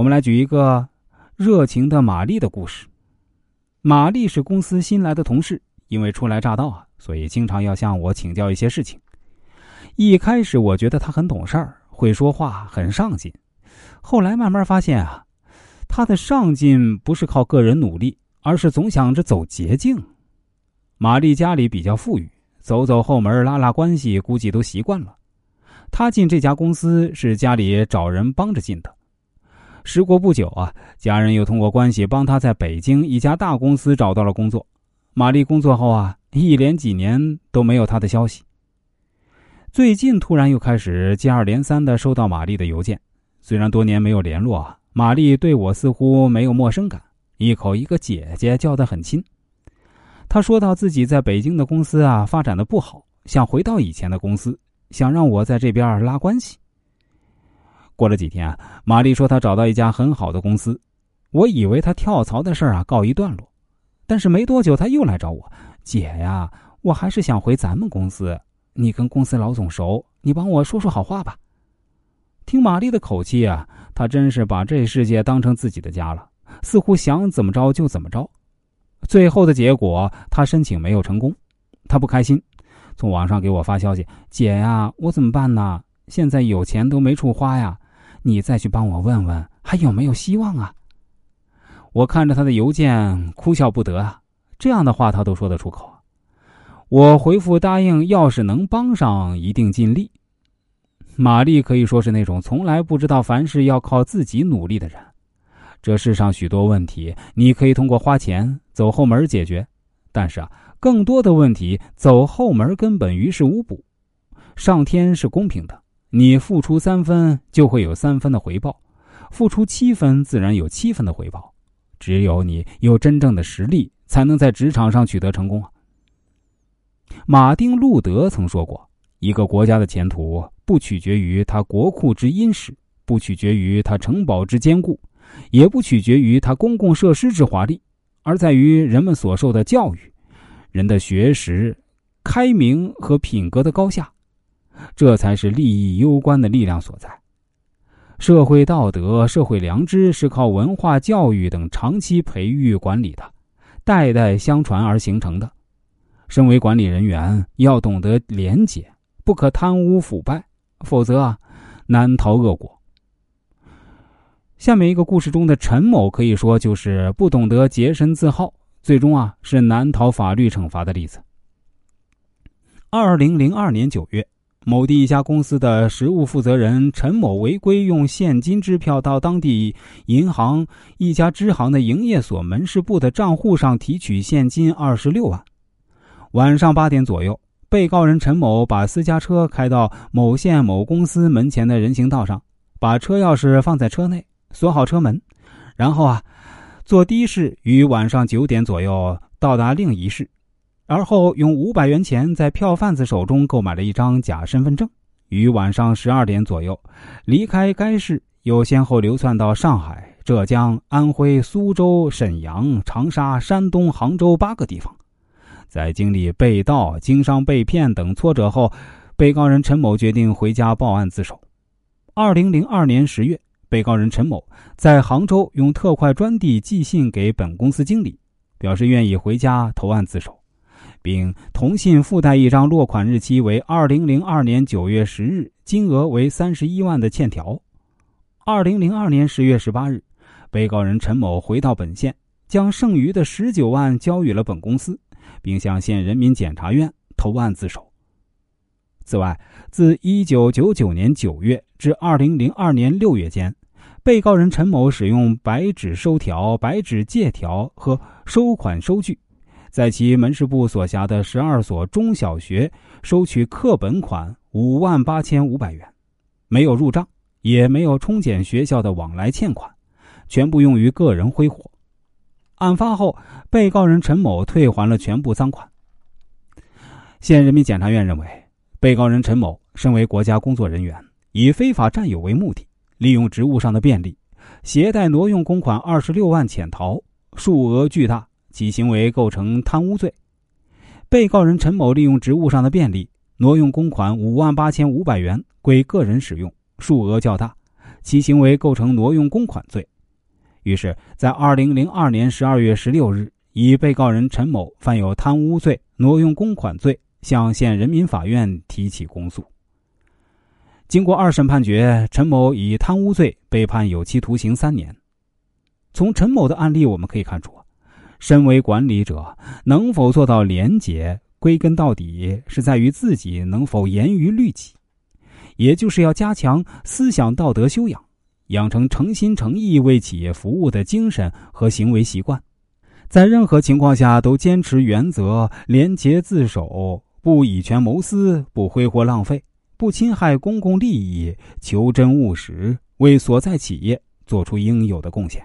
我们来举一个热情的玛丽的故事。玛丽是公司新来的同事，因为初来乍到啊，所以经常要向我请教一些事情。一开始我觉得她很懂事儿，会说话，很上进。后来慢慢发现啊，她的上进不是靠个人努力，而是总想着走捷径。玛丽家里比较富裕，走走后门拉拉关系，估计都习惯了。她进这家公司是家里找人帮着进的。时过不久啊，家人又通过关系帮他在北京一家大公司找到了工作。玛丽工作后啊，一连几年都没有她的消息。最近突然又开始接二连三的收到玛丽的邮件，虽然多年没有联络，玛丽对我似乎没有陌生感，一口一个姐姐叫得很亲。她说到自己在北京的公司啊发展的不好，想回到以前的公司，想让我在这边拉关系。过了几天，玛丽说她找到一家很好的公司，我以为她跳槽的事儿啊告一段落，但是没多久她又来找我，姐呀，我还是想回咱们公司。你跟公司老总熟，你帮我说说好话吧。听玛丽的口气啊，她真是把这世界当成自己的家了，似乎想怎么着就怎么着。最后的结果，她申请没有成功，她不开心，从网上给我发消息：“姐呀，我怎么办呢？现在有钱都没处花呀，你再去帮我问问，还有没有希望啊？”我看着他的邮件，哭笑不得啊，这样的话他都说得出口。我回复答应，要是能帮上，一定尽力。玛丽可以说是那种从来不知道凡事要靠自己努力的人。这世上许多问题，你可以通过花钱走后门解决，但是啊，更多的问题走后门根本于事无补。上天是公平的，你付出三分就会有三分的回报，付出七分自然有七分的回报。只有你有真正的实力，才能在职场上取得成功啊。马丁·路德曾说过：“一个国家的前途不取决于它国库之殷实，不取决于它城堡之坚固，也不取决于它公共设施之华丽，而在于人们所受的教育、人的学识、开明和品格的高下。这才是利益攸关的力量所在。社会道德、社会良知是靠文化教育等长期培育管理的，代代相传而形成的。”身为管理人员，要懂得廉洁，不可贪污腐败，否则啊，难逃恶果。下面一个故事中的陈某，可以说就是不懂得洁身自好，最终啊是难逃法律惩罚的例子。二零零二年九月，某地一家公司的实务负责人陈某违规用现金支票到当地银行一家支行的营业所门市部的账户上提取现金二十六万。晚上八点左右，被告人陈某把私家车开到某县某公司门前的人行道上，把车钥匙放在车内，锁好车门，然后啊，坐的士于晚上九点左右到达另一市，而后用五百元钱在票贩子手中购买了一张假身份证，于晚上十二点左右离开该市，又先后流窜到上海、浙江、安徽、苏州、沈阳、长沙、山东、杭州八个地方。在经历被盗、经商被骗等挫折后，被告人陈某决定回家报案自首。二零零二年十月，被告人陈某在杭州用特快专递寄信给本公司经理，表示愿意回家投案自首，并同信附带一张落款日期为二零零二年九月十日、金额为三十一万的欠条。二零零二年十月十八日，被告人陈某回到本县，将剩余的十九万交予了本公司。并向县人民检察院投案自首。此外，自1999年9月至2002年6月间，被告人陈某使用白纸收条、白纸借条和收款收据，在其门市部所辖的十二所中小学收取课本款五万八千五百元，没有入账，也没有冲减学校的往来欠款，全部用于个人挥霍。案发后，被告人陈某退还了全部赃款。县人民检察院认为，被告人陈某身为国家工作人员，以非法占有为目的，利用职务上的便利，携带挪用公款二十六万潜逃，数额巨大，其行为构成贪污罪。被告人陈某利用职务上的便利，挪用公款五万八千五百元归个人使用，数额较大，其行为构成挪用公款罪。于是，在二零零二年十二月十六日，以被告人陈某犯有贪污罪、挪用公款罪，向县人民法院提起公诉。经过二审判决，陈某以贪污罪被判有期徒刑三年。从陈某的案例我们可以看出，身为管理者能否做到廉洁，归根到底是在于自己能否严于律己，也就是要加强思想道德修养。养成诚心诚意为企业服务的精神和行为习惯，在任何情况下都坚持原则，廉洁自守，不以权谋私，不挥霍浪费，不侵害公共利益，求真务实，为所在企业做出应有的贡献。